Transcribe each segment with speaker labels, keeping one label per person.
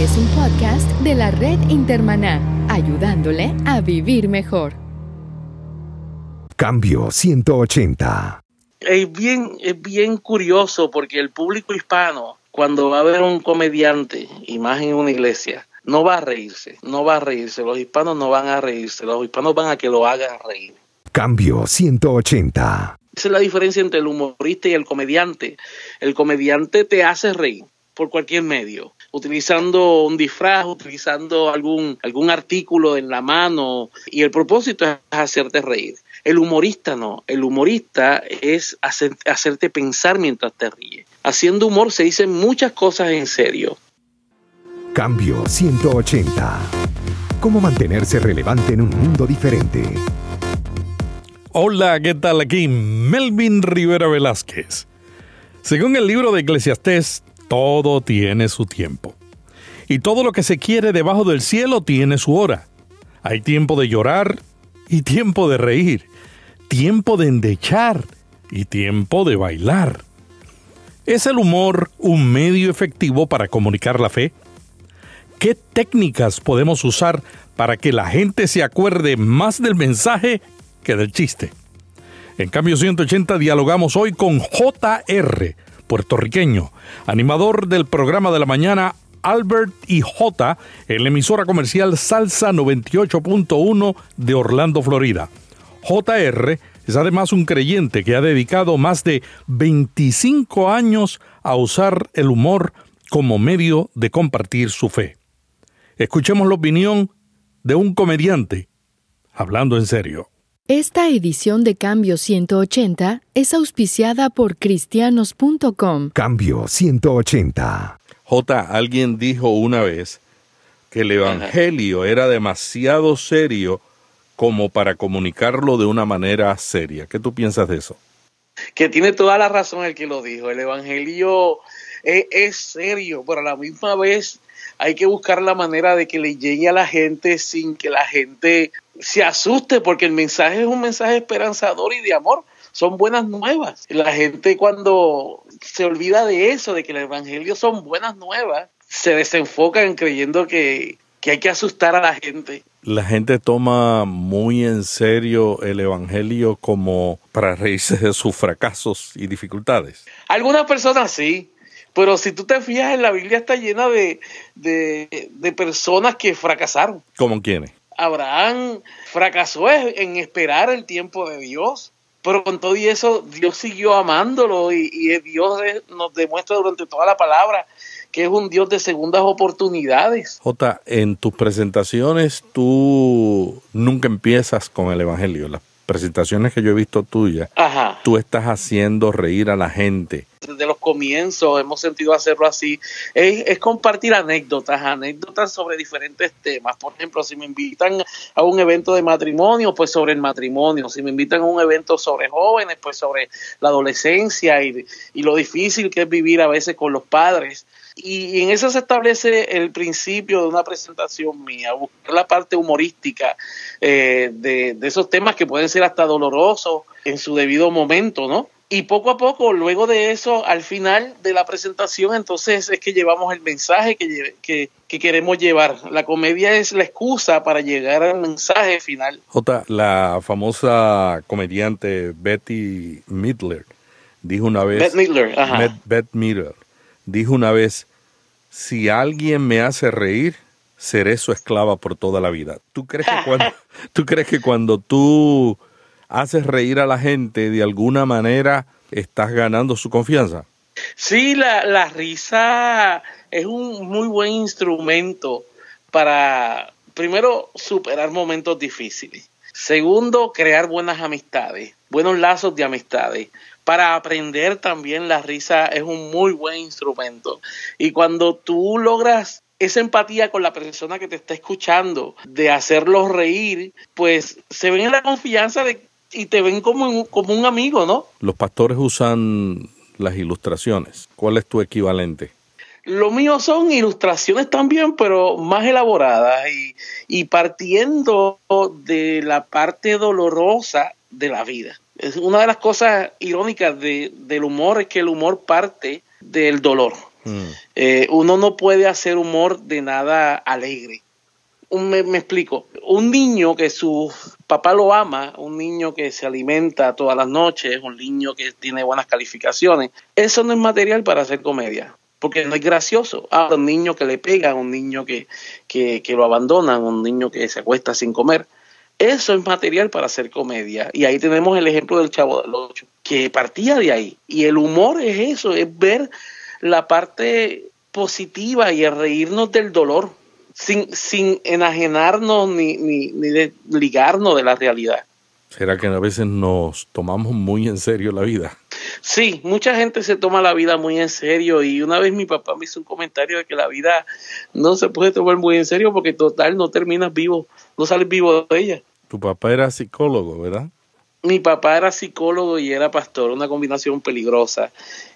Speaker 1: Este es un podcast de la red Intermaná, ayudándole a vivir mejor.
Speaker 2: Cambio 180.
Speaker 3: Es bien, es bien curioso porque el público hispano, cuando va a ver un comediante, y más en una iglesia, no va a reírse, no va a reírse. Los hispanos no van a reírse, los hispanos van a que lo hagan reír.
Speaker 2: Cambio 180.
Speaker 3: Esa es la diferencia entre el humorista y el comediante. El comediante te hace reír por cualquier medio, utilizando un disfraz, utilizando algún, algún artículo en la mano, y el propósito es hacerte reír. El humorista no, el humorista es hacerte pensar mientras te ríes. Haciendo humor se dicen muchas cosas en serio.
Speaker 2: Cambio 180. ¿Cómo mantenerse relevante en un mundo diferente?
Speaker 4: Hola, ¿qué tal? Aquí Melvin Rivera Velázquez. Según el libro de Eclesiastés, todo tiene su tiempo. Y todo lo que se quiere debajo del cielo tiene su hora. Hay tiempo de llorar y tiempo de reír, tiempo de endechar y tiempo de bailar. ¿Es el humor un medio efectivo para comunicar la fe? ¿Qué técnicas podemos usar para que la gente se acuerde más del mensaje que del chiste? En cambio 180 dialogamos hoy con JR, puertorriqueño, animador del programa de la mañana Albert y J en la emisora comercial Salsa 98.1 de Orlando, Florida. JR es además un creyente que ha dedicado más de 25 años a usar el humor como medio de compartir su fe. Escuchemos la opinión de un comediante hablando en serio.
Speaker 1: Esta edición de Cambio 180 es auspiciada por cristianos.com.
Speaker 2: Cambio 180.
Speaker 4: J, alguien dijo una vez que el Evangelio era demasiado serio como para comunicarlo de una manera seria. ¿Qué tú piensas de eso?
Speaker 3: Que tiene toda la razón el que lo dijo. El Evangelio es, es serio, pero a la misma vez hay que buscar la manera de que le llegue a la gente sin que la gente se asuste, porque el mensaje es un mensaje esperanzador y de amor. Son buenas nuevas. La gente cuando se olvida de eso, de que el Evangelio son buenas nuevas, se desenfoca en creyendo que, que hay que asustar a la gente.
Speaker 4: La gente toma muy en serio el Evangelio como para reírse de sus fracasos y dificultades.
Speaker 3: Algunas personas sí, pero si tú te fijas en la Biblia está llena de, de, de personas que fracasaron.
Speaker 4: ¿Como quiénes?
Speaker 3: Abraham fracasó en esperar el tiempo de Dios, pero con todo y eso Dios siguió amándolo y, Dios nos demuestra durante toda la palabra que es un Dios de segundas oportunidades.
Speaker 4: Jota, en tus presentaciones tú nunca empiezas con el Evangelio. Las presentaciones que yo he visto tuyas,
Speaker 3: Ajá.
Speaker 4: tú estás haciendo reír a la gente.
Speaker 3: Desde los comienzos hemos sentido hacerlo así. Es, es, compartir anécdotas, anécdotas sobre diferentes temas. Por ejemplo, si me invitan a un evento de matrimonio, pues sobre el matrimonio. Si me invitan a un evento sobre jóvenes, pues sobre la adolescencia y, y lo difícil que es vivir a veces con los padres. Y, en eso se establece el principio de una presentación mía, buscar la parte humorística eh, de, de, esos temas que pueden ser hasta dolorosos en su debido momento, ¿no? Y poco a poco, luego de eso, al final de la presentación, entonces es que llevamos el mensaje que, que, que queremos llevar. La comedia es la excusa para llegar al mensaje final.
Speaker 4: Jota, la famosa comediante Betty Midler dijo una vez...
Speaker 3: Beth Midler, ajá.
Speaker 4: Beth Midler dijo una vez, si alguien me hace reír, seré su esclava por toda la vida. ¿Tú crees que cuando, ¿tú, crees que cuando tú haces reír a la gente, de alguna manera estás ganando su confianza?
Speaker 3: Sí, la, la risa es un muy buen instrumento para, primero, superar momentos difíciles. Segundo, crear buenas amistades, buenos lazos de amistades para aprender también la risa es un muy buen instrumento. Y cuando tú logras esa empatía con la persona que te está escuchando, de hacerlos reír, pues se ven en la confianza de, y te ven como un, como un amigo, ¿no?
Speaker 4: Los pastores usan las ilustraciones. ¿Cuál es tu equivalente?
Speaker 3: Lo mío son ilustraciones también, pero más elaboradas y, y partiendo de la parte dolorosa de la vida. Es una de las cosas irónicas de, del humor es que el humor parte del dolor. Eh, uno no puede hacer humor de nada alegre. me, me, explico. Un niño que su papá lo ama, un niño que se alimenta todas las noches, un niño que tiene buenas calificaciones, eso no es material para hacer comedia porque no es gracioso. A un niño que le pegan, un niño que, que, que lo abandonan, un niño que se acuesta sin comer. Eso es material para hacer comedia. Y ahí tenemos el ejemplo del Chavo del Ocho, que partía de ahí. Y el humor es eso, es ver la parte positiva y el reírnos del dolor, sin, sin enajenarnos ni, ni, ni ligarnos de la realidad.
Speaker 4: ¿Será que a veces nos tomamos muy en serio la vida?
Speaker 3: Sí, mucha gente se toma la vida muy en serio y una vez mi papá me hizo un comentario de que la vida no se puede tomar muy en serio porque total no terminas vivo, no sales vivo de ella.
Speaker 4: Tu papá era psicólogo, ¿verdad?
Speaker 3: Mi papá era psicólogo y era pastor, una combinación peligrosa.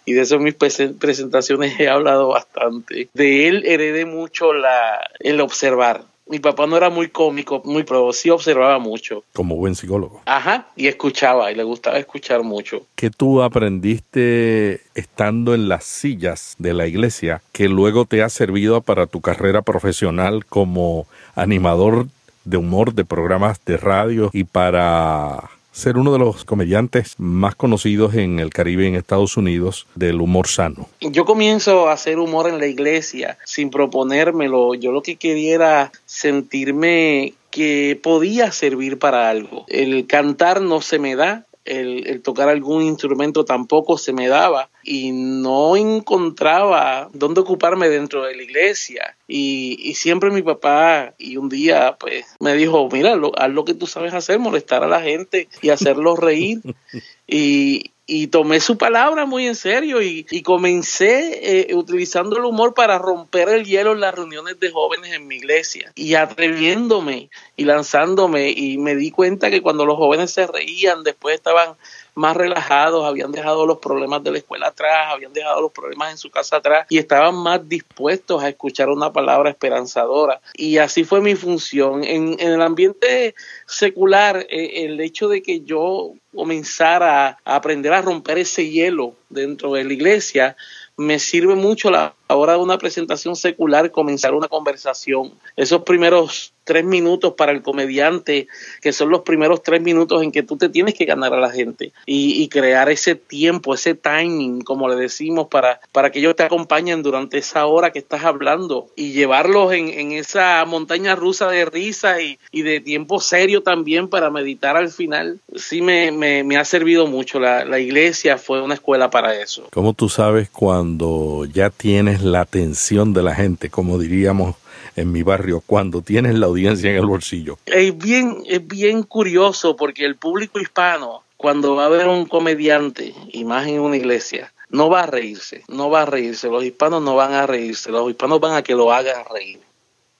Speaker 3: Y de eso en mis presentaciones he hablado bastante. De él heredé mucho la, el observar mi papá no era muy cómico, muy pro, sí observaba mucho.
Speaker 4: Como buen psicólogo.
Speaker 3: Ajá, y escuchaba, y le gustaba escuchar mucho.
Speaker 4: ¿Qué tú aprendiste estando en las sillas de la iglesia que luego te ha servido para tu carrera profesional como animador de humor de programas de radio y para ser uno de los comediantes más conocidos en el Caribe en Estados Unidos del humor sano.
Speaker 3: Yo comienzo a hacer humor en la iglesia sin proponérmelo. Yo lo que quería era sentirme que podía servir para algo. El cantar no se me da, el, tocar algún instrumento tampoco se me daba y no encontraba dónde ocuparme dentro de la iglesia. Y, siempre mi papá, y un día pues me dijo, mira, haz lo que tú sabes hacer, molestar a la gente y hacerlos reír. y, y tomé su palabra muy en serio y, comencé eh, utilizando el humor para romper el hielo en las reuniones de jóvenes en mi iglesia y atreviéndome y lanzándome. Y me di cuenta que cuando los jóvenes se reían después estaban más relajados, habían dejado los problemas de la escuela atrás, habían dejado los problemas en su casa atrás y estaban más dispuestos a escuchar una palabra esperanzadora. Y así fue mi función. En, el ambiente secular, eh, el hecho de que yo comenzara a aprender a romper ese hielo dentro de la iglesia, me sirve mucho la hora de una presentación secular comenzar una conversación. Esos primeros tres minutos para el comediante, que son los primeros tres minutos en que tú te tienes que ganar a la gente y, crear ese tiempo, ese timing, como le decimos, para, para que ellos te acompañen durante esa hora que estás hablando y llevarlos en, esa montaña rusa de risa y, de tiempo serio también para meditar al final. Sí me, me, ha servido mucho. La, la iglesia fue una escuela para eso.
Speaker 4: ¿Cómo tú sabes cuando ya tienes la atención de la gente, como diríamos en mi barrio cuando tienes la audiencia en el bolsillo.
Speaker 3: Es bien, es bien curioso porque el público hispano, cuando va a ver un comediante, y más en una iglesia, no va a reírse, no va a reírse. Los hispanos no van a reírse, los hispanos van a que lo hagan reír.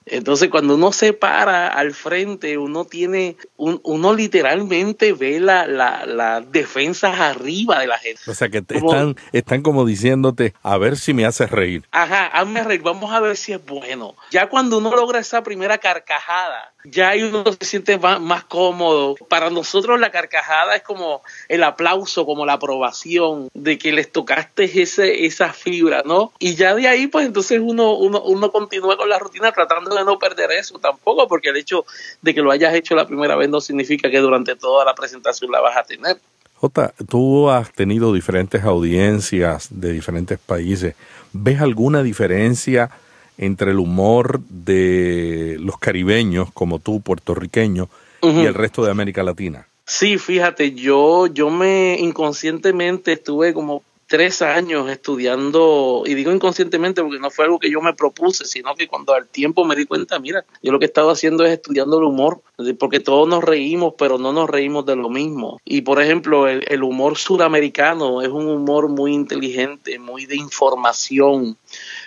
Speaker 3: Entonces, cuando uno se para al frente, uno tiene, uno literalmente ve las la, defensas arriba de la gente.
Speaker 4: O sea, que están, están como diciéndote, a ver si me haces reír.
Speaker 3: Ajá, hazme reír, vamos a ver si es bueno. Ya cuando uno logra esa primera carcajada, ya uno se siente más, cómodo. Para nosotros la carcajada es como el aplauso, como la aprobación de que les tocaste ese, esa fibra, ¿no? Y ya de ahí, pues entonces uno, uno, uno continúa con la rutina tratando de no perder eso tampoco, porque el hecho de que lo hayas hecho la primera vez no significa que durante toda la presentación la vas a tener.
Speaker 4: Jota, tú has tenido diferentes audiencias de diferentes países. ¿Ves alguna diferencia? Entre el humor de los caribeños, como tú, puertorriqueño, y el resto de América Latina?
Speaker 3: Sí, fíjate, yo, yo me inconscientemente estuve como tres años estudiando, y digo inconscientemente porque no fue algo que yo me propuse, sino que cuando al tiempo me di cuenta, mira, yo lo que estaba haciendo es estudiando el humor, porque todos nos reímos, pero no nos reímos de lo mismo. Y por ejemplo, el, el humor suramericano es un humor muy inteligente, muy de información,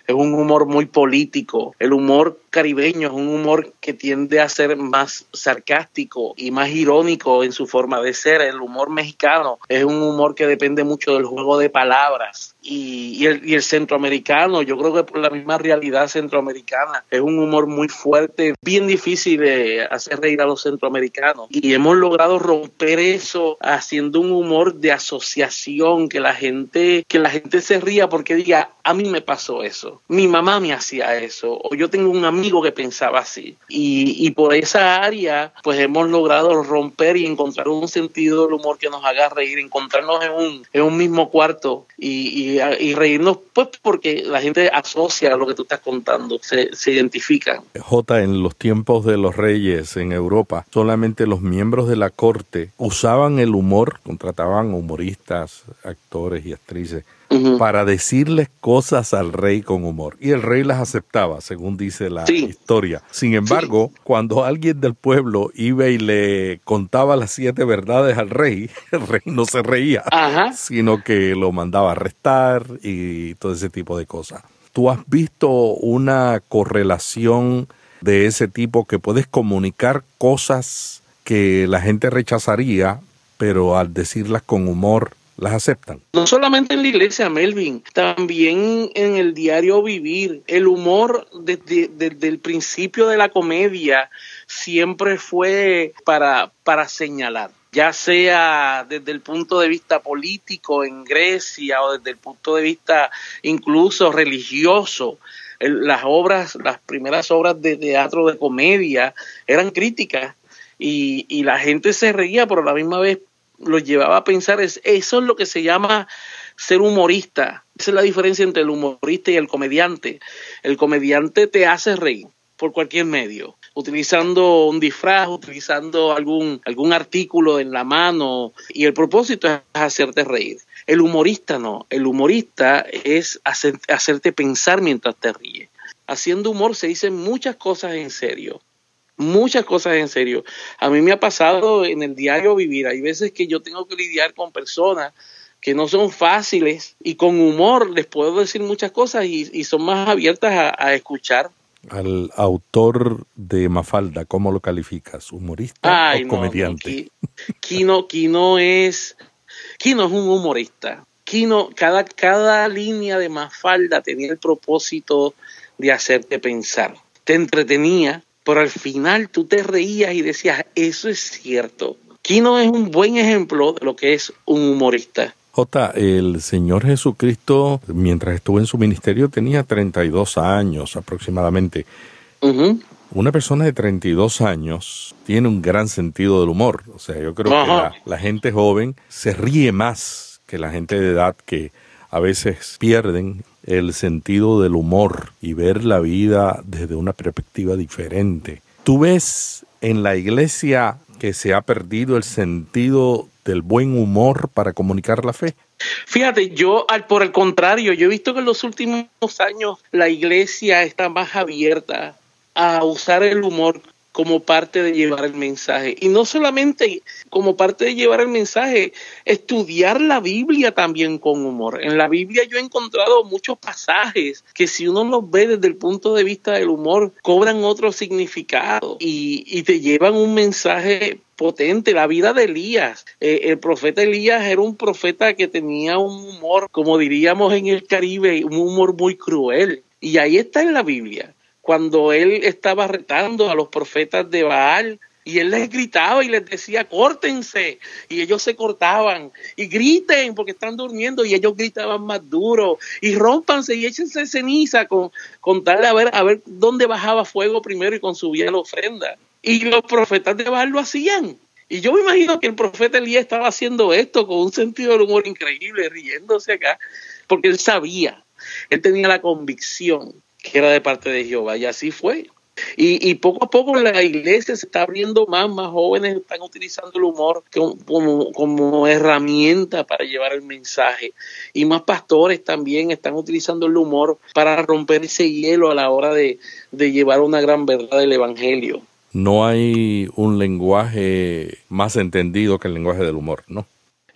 Speaker 3: es un humor muy político. El humor caribeño es un humor que tiende a ser más sarcástico y más irónico en su forma de ser. El humor mexicano es un humor que depende mucho del juego de palabras y, el, centroamericano, yo creo que por la misma realidad centroamericana, es un humor muy fuerte, bien difícil de hacer reír a los centroamericanos. Y hemos logrado romper eso haciendo un humor de asociación, que la gente, que la gente se ría porque diga, a mí me pasó eso, mi mamá me hacía eso, o yo tengo un amigo que pensaba así. Y, y por esa área, pues hemos logrado romper y encontrar un sentido del humor que nos haga reír, encontrarnos en un, en un mismo cuarto y, y, reírnos, pues porque la gente asocia lo que tú estás contando, se, se identifican.
Speaker 4: J, en los tiempos de los reyes en Europa, solamente los miembros de la corte usaban el humor, contrataban humoristas, actores y actrices Para decirles cosas al rey con humor. Y el rey las aceptaba, según dice la
Speaker 3: Sí.
Speaker 4: historia. Sin embargo, cuando alguien del pueblo iba y le contaba las siete verdades al rey, el rey no se reía,
Speaker 3: Ajá.
Speaker 4: sino que lo mandaba a arrestar y todo ese tipo de cosas. ¿Tú has visto una correlación de ese tipo que puedes comunicar cosas que la gente rechazaría, pero al decirlas con humor las aceptan?
Speaker 3: No solamente en la iglesia, Melvin, también en el diario vivir. El humor desde, desde el principio de la comedia siempre fue para, para señalar, ya sea desde el punto de vista político en Grecia o desde el punto de vista incluso religioso. El- las obras, las primeras obras de teatro de comedia eran críticas y, y la gente se reía, pero a la misma vez lo llevaba a pensar, es, eso es lo que se llama ser humorista. Esa es la diferencia entre el humorista y el comediante. El comediante te hace reír por cualquier medio, utilizando un disfraz, utilizando algún, algún artículo en la mano, y el propósito es hacerte reír. El humorista no, el humorista es hacer- hacerte pensar mientras te ríes. Haciendo humor se dicen muchas cosas en serio muchas cosas en serio. A mí me ha pasado en el diario vivir. Hay veces que yo tengo que lidiar con personas que no son fáciles y con humor les puedo decir muchas cosas y, y son más abiertas a, a escuchar.
Speaker 4: Al autor de Mafalda, ¿cómo lo calificas? ¿Humorista
Speaker 3: Ay,
Speaker 4: o
Speaker 3: no,
Speaker 4: comediante?
Speaker 3: no, Ki- Kino, Kino es, Kino es un humorista. Kino, cada, cada línea de Mafalda tenía el propósito de hacerte pensar. Te entretenía, pero al final tú te reías y decías, eso es cierto. Kino es un buen ejemplo de lo que es un humorista.
Speaker 4: J, el Señor Jesucristo, mientras estuvo en su ministerio, tenía 32 años aproximadamente. Una persona de 32 años tiene un gran sentido del humor. O sea, yo creo que la, la gente joven se ríe más que la gente de edad que a veces pierden el sentido del humor y ver la vida desde una perspectiva diferente. ¿Tú ves en la iglesia que se ha perdido el sentido del buen humor para comunicar la fe?
Speaker 3: Fíjate, yo al, por el contrario, yo he visto que en los últimos años la iglesia está más abierta a usar el humor como parte de llevar el mensaje. Y no solamente como parte de llevar el mensaje, estudiar la Biblia también con humor. En la Biblia yo he encontrado muchos pasajes que si uno los ve desde el punto de vista del humor, cobran otro significado y, y te llevan un mensaje potente, la vida de Elías. Eh, el profeta Elías era un profeta que tenía un humor, como diríamos en el Caribe, un humor muy cruel. Y ahí está en la Biblia, cuando él estaba retando a los profetas de Baal. Y él les gritaba y les decía, córtense. Y ellos se cortaban. Y griten porque están durmiendo. Y ellos gritaban más duro. Y rómpanse y échense ceniza con, con tal de a ver, a ver dónde bajaba fuego primero y consumía la ofrenda. Y los profetas de Baal lo hacían. Y yo me imagino que el profeta Elías estaba haciendo esto con un sentido del humor increíble, riéndose acá, porque él sabía, él tenía la convicción que era de parte de Jehová, y así fue. Y, y poco a poco la iglesia se está abriendo más, más jóvenes están utilizando el humor como, como, herramienta para llevar el mensaje. Y más pastores también están utilizando el humor para romper ese hielo a la hora de, de llevar una gran verdad del Evangelio.
Speaker 4: No hay un lenguaje más entendido que el lenguaje del humor, ¿no?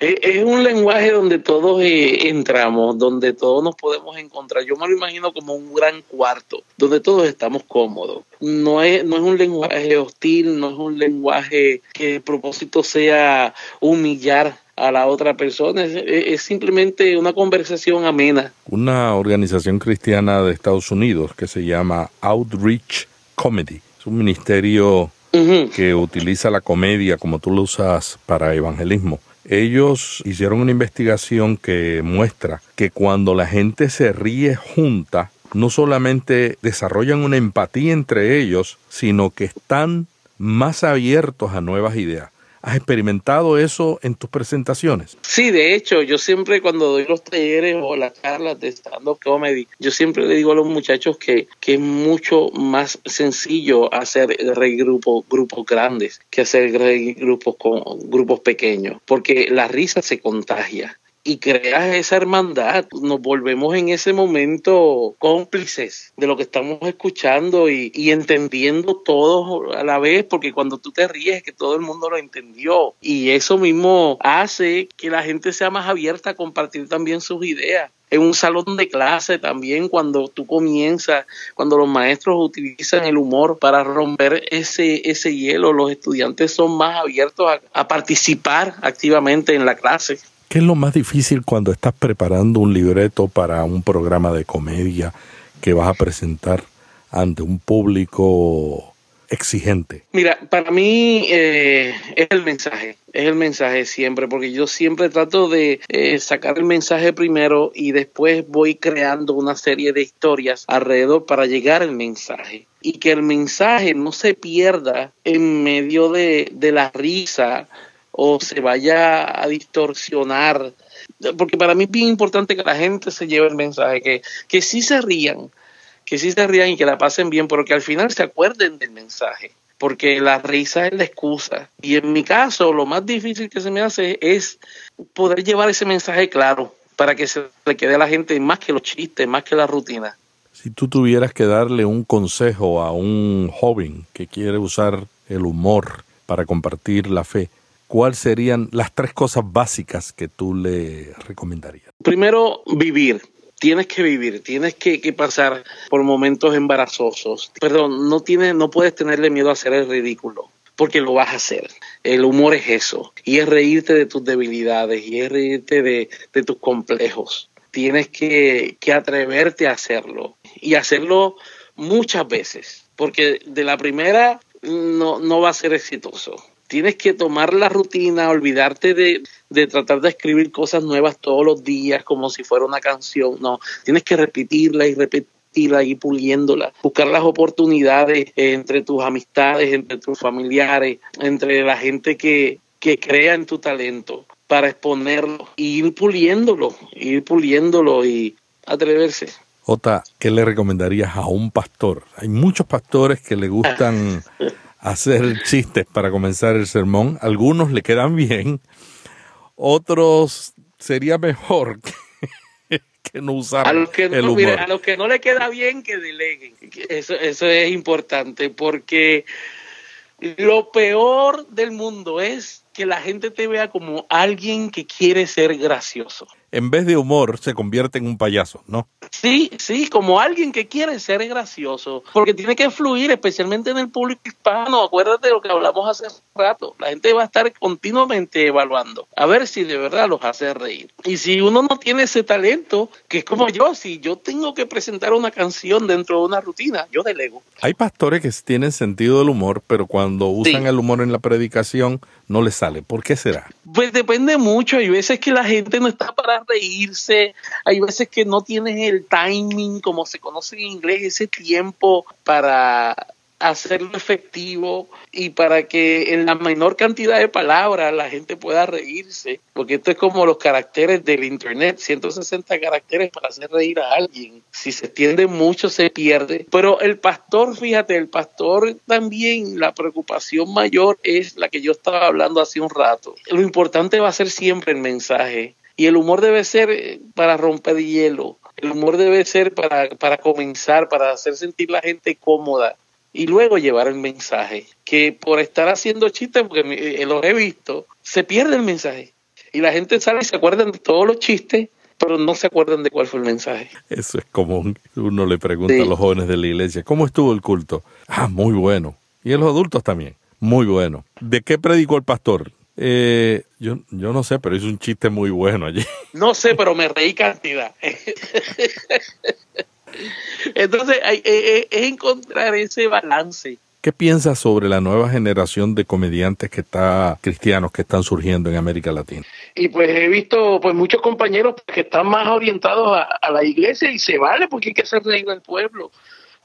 Speaker 3: Es, es un lenguaje donde todos eh, entramos, donde todos nos podemos encontrar. Yo me lo imagino como un gran cuarto, donde todos estamos cómodos. No es, no es un lenguaje hostil, no es un lenguaje que el propósito sea humillar a la otra persona, es, es simplemente una conversación amena.
Speaker 4: Una organización cristiana de Estados Unidos que se llama Outreach Comedy. Es un ministerio que utiliza la comedia como tú lo usas para evangelismo. Ellos hicieron una investigación que muestra que cuando la gente se ríe junta, no solamente desarrollan una empatía entre ellos, sino que están más abiertos a nuevas ideas. ¿Has experimentado eso en tus presentaciones?
Speaker 3: Sí, de hecho, yo siempre cuando doy los talleres o las charlas de stand-up comedy, yo siempre le digo a los muchachos que, que es mucho más sencillo hacer grupos, grupos grandes que hacer grupos, con, grupos pequeños, porque la risa se contagia y creas esa hermandad, nos volvemos en ese momento cómplices de lo que estamos escuchando y, entendiendo todos a la vez, porque cuando tú te ríes que todo el mundo lo entendió y eso mismo hace que la gente sea más abierta a compartir también sus ideas. En un salón de clase también cuando tú comienzas, cuando los maestros utilizan el humor para romper ese, ese hielo, los estudiantes son más abiertos a participar activamente en la clase.
Speaker 4: ¿Qué es lo más difícil cuando estás preparando un libreto para un programa de comedia que vas a presentar ante un público exigente?
Speaker 3: Mira, para mí eh, es el mensaje, es el mensaje siempre, porque yo siempre trato de eh, sacar el mensaje primero y después voy creando una serie de historias alrededor para llegar al mensaje y que el mensaje no se pierda en medio de, de la risa o se vaya a distorsionar. Porque para mí es bien importante que la gente se lleve el mensaje, que, que sí se rían, que sí se rían y que la pasen bien, pero que al final se acuerden del mensaje. Porque la risa es la excusa. Y en mi caso, lo más difícil que se me hace es poder llevar ese mensaje claro para que se le quede a la gente más que los chistes, más que la rutina.
Speaker 4: Si tú tuvieras que darle un consejo a un joven que quiere usar el humor para compartir la fe, ¿cuáles serían las tres cosas básicas que tú le recomendarías?
Speaker 3: Primero, vivir. Tienes que vivir, tienes que, pasar por momentos embarazosos. Perdón, no, tienes, no puedes tenerle miedo a hacer el ridículo, porque lo vas a hacer. El humor es eso, y es reírte de tus debilidades, y es reírte de, de tus complejos. Tienes que, que atreverte a hacerlo, y hacerlo muchas veces, porque de la primera no, no va a ser exitoso tienes que tomar la rutina, olvidarte de, de, tratar de escribir cosas nuevas todos los días como si fuera una canción. No, tienes que repetirla y repetirla y puliéndola. Buscar las oportunidades entre tus amistades, entre tus familiares, entre la gente que, que crea en tu talento para exponerlo, e ir puliéndolo, ir puliéndolo y atreverse.
Speaker 4: Ota, ¿qué le recomendarías a un pastor? Hay muchos pastores que le gustan hacer chistes para comenzar el sermón. Algunos le quedan bien, otros sería mejor que, que no usar
Speaker 3: a los que no,
Speaker 4: el humor.
Speaker 3: A los que no le queda bien que deleguen. Eso, eso es importante porque lo peor del mundo es que la gente te vea como alguien que quiere ser gracioso.
Speaker 4: En vez de humor, se convierte en un payaso, ¿no?
Speaker 3: Sí, sí, como alguien que quiere ser gracioso, porque tiene que fluir, especialmente en el público hispano. Acuérdate de lo que hablamos hace rato. La gente va a estar continuamente evaluando, a ver si de verdad los hace reír. Y si uno no tiene ese talento, que es como yo, si yo tengo que presentar una canción dentro de una rutina, yo delego.
Speaker 4: Hay pastores que tienen sentido del humor, pero cuando usan sí. el humor en la predicación, no les sale. ¿Por qué será?
Speaker 3: Pues depende mucho. Hay veces que la gente no está para reírse, hay veces que no tienes el timing, como se conoce en inglés, ese tiempo para hacerlo efectivo y para que en la menor cantidad de palabras la gente pueda reírse, porque esto es como los caracteres del internet, 160 caracteres para hacer reír a alguien. Si se extiende mucho se pierde, pero el pastor, fíjate, el pastor también la preocupación mayor es la que yo estaba hablando hace un rato. Lo importante va a ser siempre el mensaje y el humor debe ser para romper hielo. El humor debe ser para, para comenzar, para hacer sentir la gente cómoda y luego llevar el mensaje. Que por estar haciendo chistes, porque eh, los he visto, se pierde el mensaje. Y la gente sale y se acuerdan de todos los chistes, pero no se acuerdan de cuál fue el mensaje.
Speaker 4: Eso es común. Uno le pregunta sí. a los jóvenes de la iglesia, ¿cómo estuvo el culto? Ah, muy bueno. Y a los adultos también, muy bueno. ¿De qué predicó el pastor? Eh, yo, yo no sé, pero hizo un chiste muy bueno allí.
Speaker 3: No sé, pero me reí cantidad. Entonces, hay, es, es encontrar ese balance
Speaker 4: ¿Qué piensas sobre la nueva generación de comediantes que está cristianos que están surgiendo en América Latina?
Speaker 3: Y pues he visto pues muchos compañeros que están más orientados a, la iglesia y se vale porque hay que hacer reír al pueblo.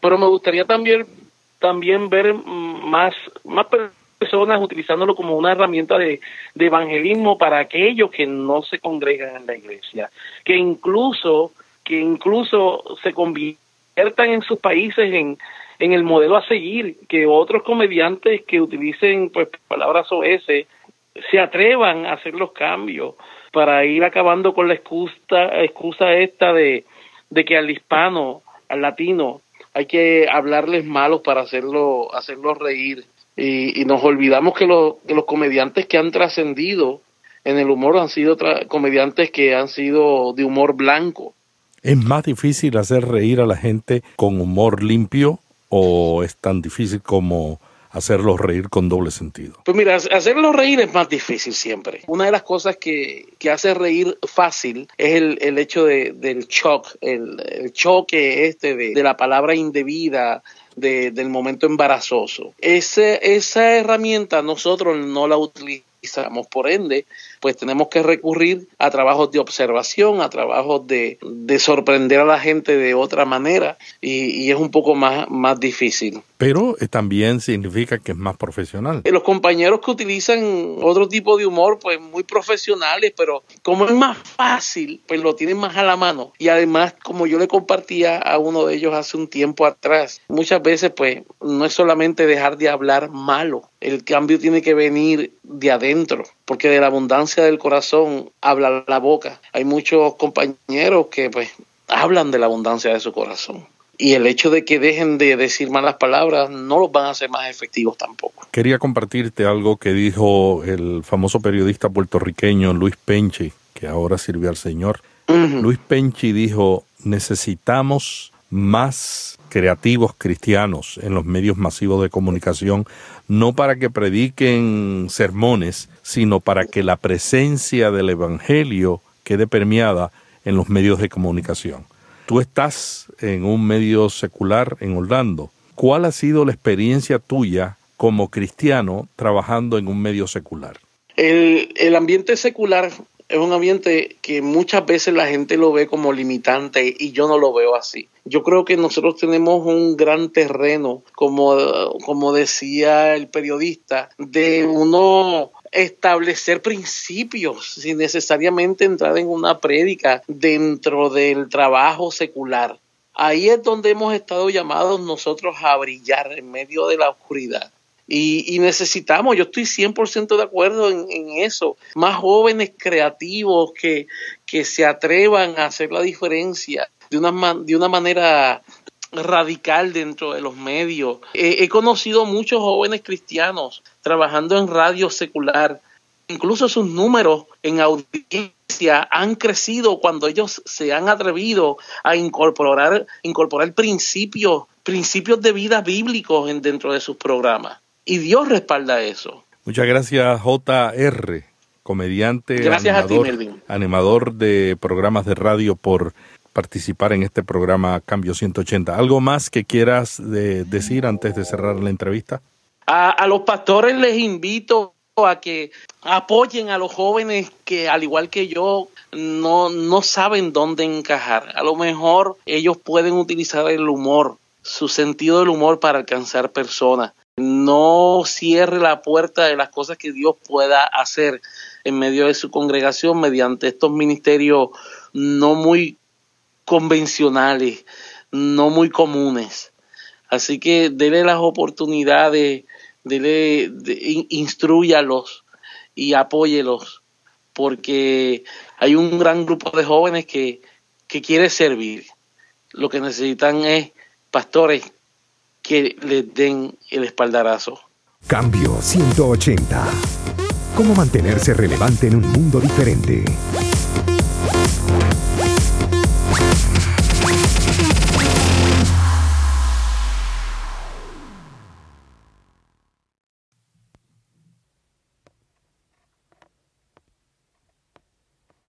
Speaker 3: Pero me gustaría también también ver más más personas utilizándolo como una herramienta de, de evangelismo para aquellos que no se congregan en la iglesia, que incluso que incluso se conviertan en sus países en en el modelo a seguir, que otros comediantes que utilicen pues palabras OS se atrevan a hacer los cambios para ir acabando con la excusa, excusa esta de, de que al hispano, al latino, hay que hablarles malos para hacerlo, hacerlo reír. Y, nos olvidamos que, que los comediantes que han trascendido en el humor han sido comediantes que han sido de humor blanco.
Speaker 4: ¿Es más difícil hacer reír a la gente con humor limpio o es tan difícil como hacerlos reír con doble sentido?
Speaker 3: Pues mira, hacerlos reír es más difícil siempre. Una de las cosas que, que hace reír fácil es el, el hecho de, del shock, el, choque este de, de, la palabra indebida, de, del momento embarazoso. Ese, esa herramienta nosotros no la utilizamos, por ende, pues tenemos que recurrir a trabajos de observación, a trabajos de, de sorprender a la gente de otra manera y, y, es un poco más, más difícil.
Speaker 4: Pero eh, también significa que es más profesional.
Speaker 3: Los compañeros que utilizan otro tipo de humor, pues muy profesionales, pero como es más fácil, pues lo tienen más a la mano. Y además, como yo le compartía a uno de ellos hace un tiempo atrás, muchas veces pues no es solamente dejar de hablar malo, el cambio tiene que venir de adentro, porque de la abundancia del corazón habla la boca. Hay muchos compañeros que pues hablan de la abundancia de su corazón. Y el hecho de que dejen de decir malas palabras no los van a hacer más efectivos tampoco.
Speaker 4: Quería compartirte algo que dijo el famoso periodista puertorriqueño Luis Penchi, que ahora sirve al Señor. Luis Penchi dijo, necesitamos más creativos cristianos en los medios masivos de comunicación, no para que prediquen sermones, sino para que la presencia del Evangelio quede permeada en los medios de comunicación. Tú estás en un medio secular en Orlando. ¿Cuál ha sido la experiencia tuya como cristiano trabajando en un medio secular?
Speaker 3: El, el ambiente secular es un ambiente que muchas veces la gente lo ve como limitante y yo no lo veo así. Yo creo que nosotros tenemos un gran terreno, como, como decía el periodista, de uno establecer principios sin necesariamente entrar en una prédica dentro del trabajo secular. Ahí es donde hemos estado llamados nosotros a brillar en medio de la oscuridad. Y, necesitamos, yo estoy 100% de acuerdo en, eso, más jóvenes creativos que, que se atrevan a hacer la diferencia de una, de una manera radical dentro de los medios. he conocido muchos jóvenes cristianos trabajando en radio secular. Incluso sus números en audiencia han crecido cuando ellos se han atrevido a incorporar, incorporar principios, principios de vida bíblicos en, dentro de sus programas. Y Dios respalda eso.
Speaker 4: Muchas gracias, JR, comediante, animador, de programas de radio, por participar en este programa Cambio 180. ¿Algo más que quieras decir antes de cerrar la entrevista?
Speaker 3: A, a, los pastores les invito a que apoyen a los jóvenes que, al igual que yo, no, no saben dónde encajar. A lo mejor ellos pueden utilizar el humor, su sentido del humor para alcanzar personas no cierre la puerta de las cosas que Dios pueda hacer en medio de su congregación mediante estos ministerios no muy convencionales, no muy comunes. Así que dele las oportunidades, dele, de, instruyalos y apóyelos, porque hay un gran grupo de jóvenes que, que quiere servir. Lo que necesitan es pastores que le den el espaldarazo.
Speaker 2: Cambio 180. ¿Cómo mantenerse relevante en un mundo diferente?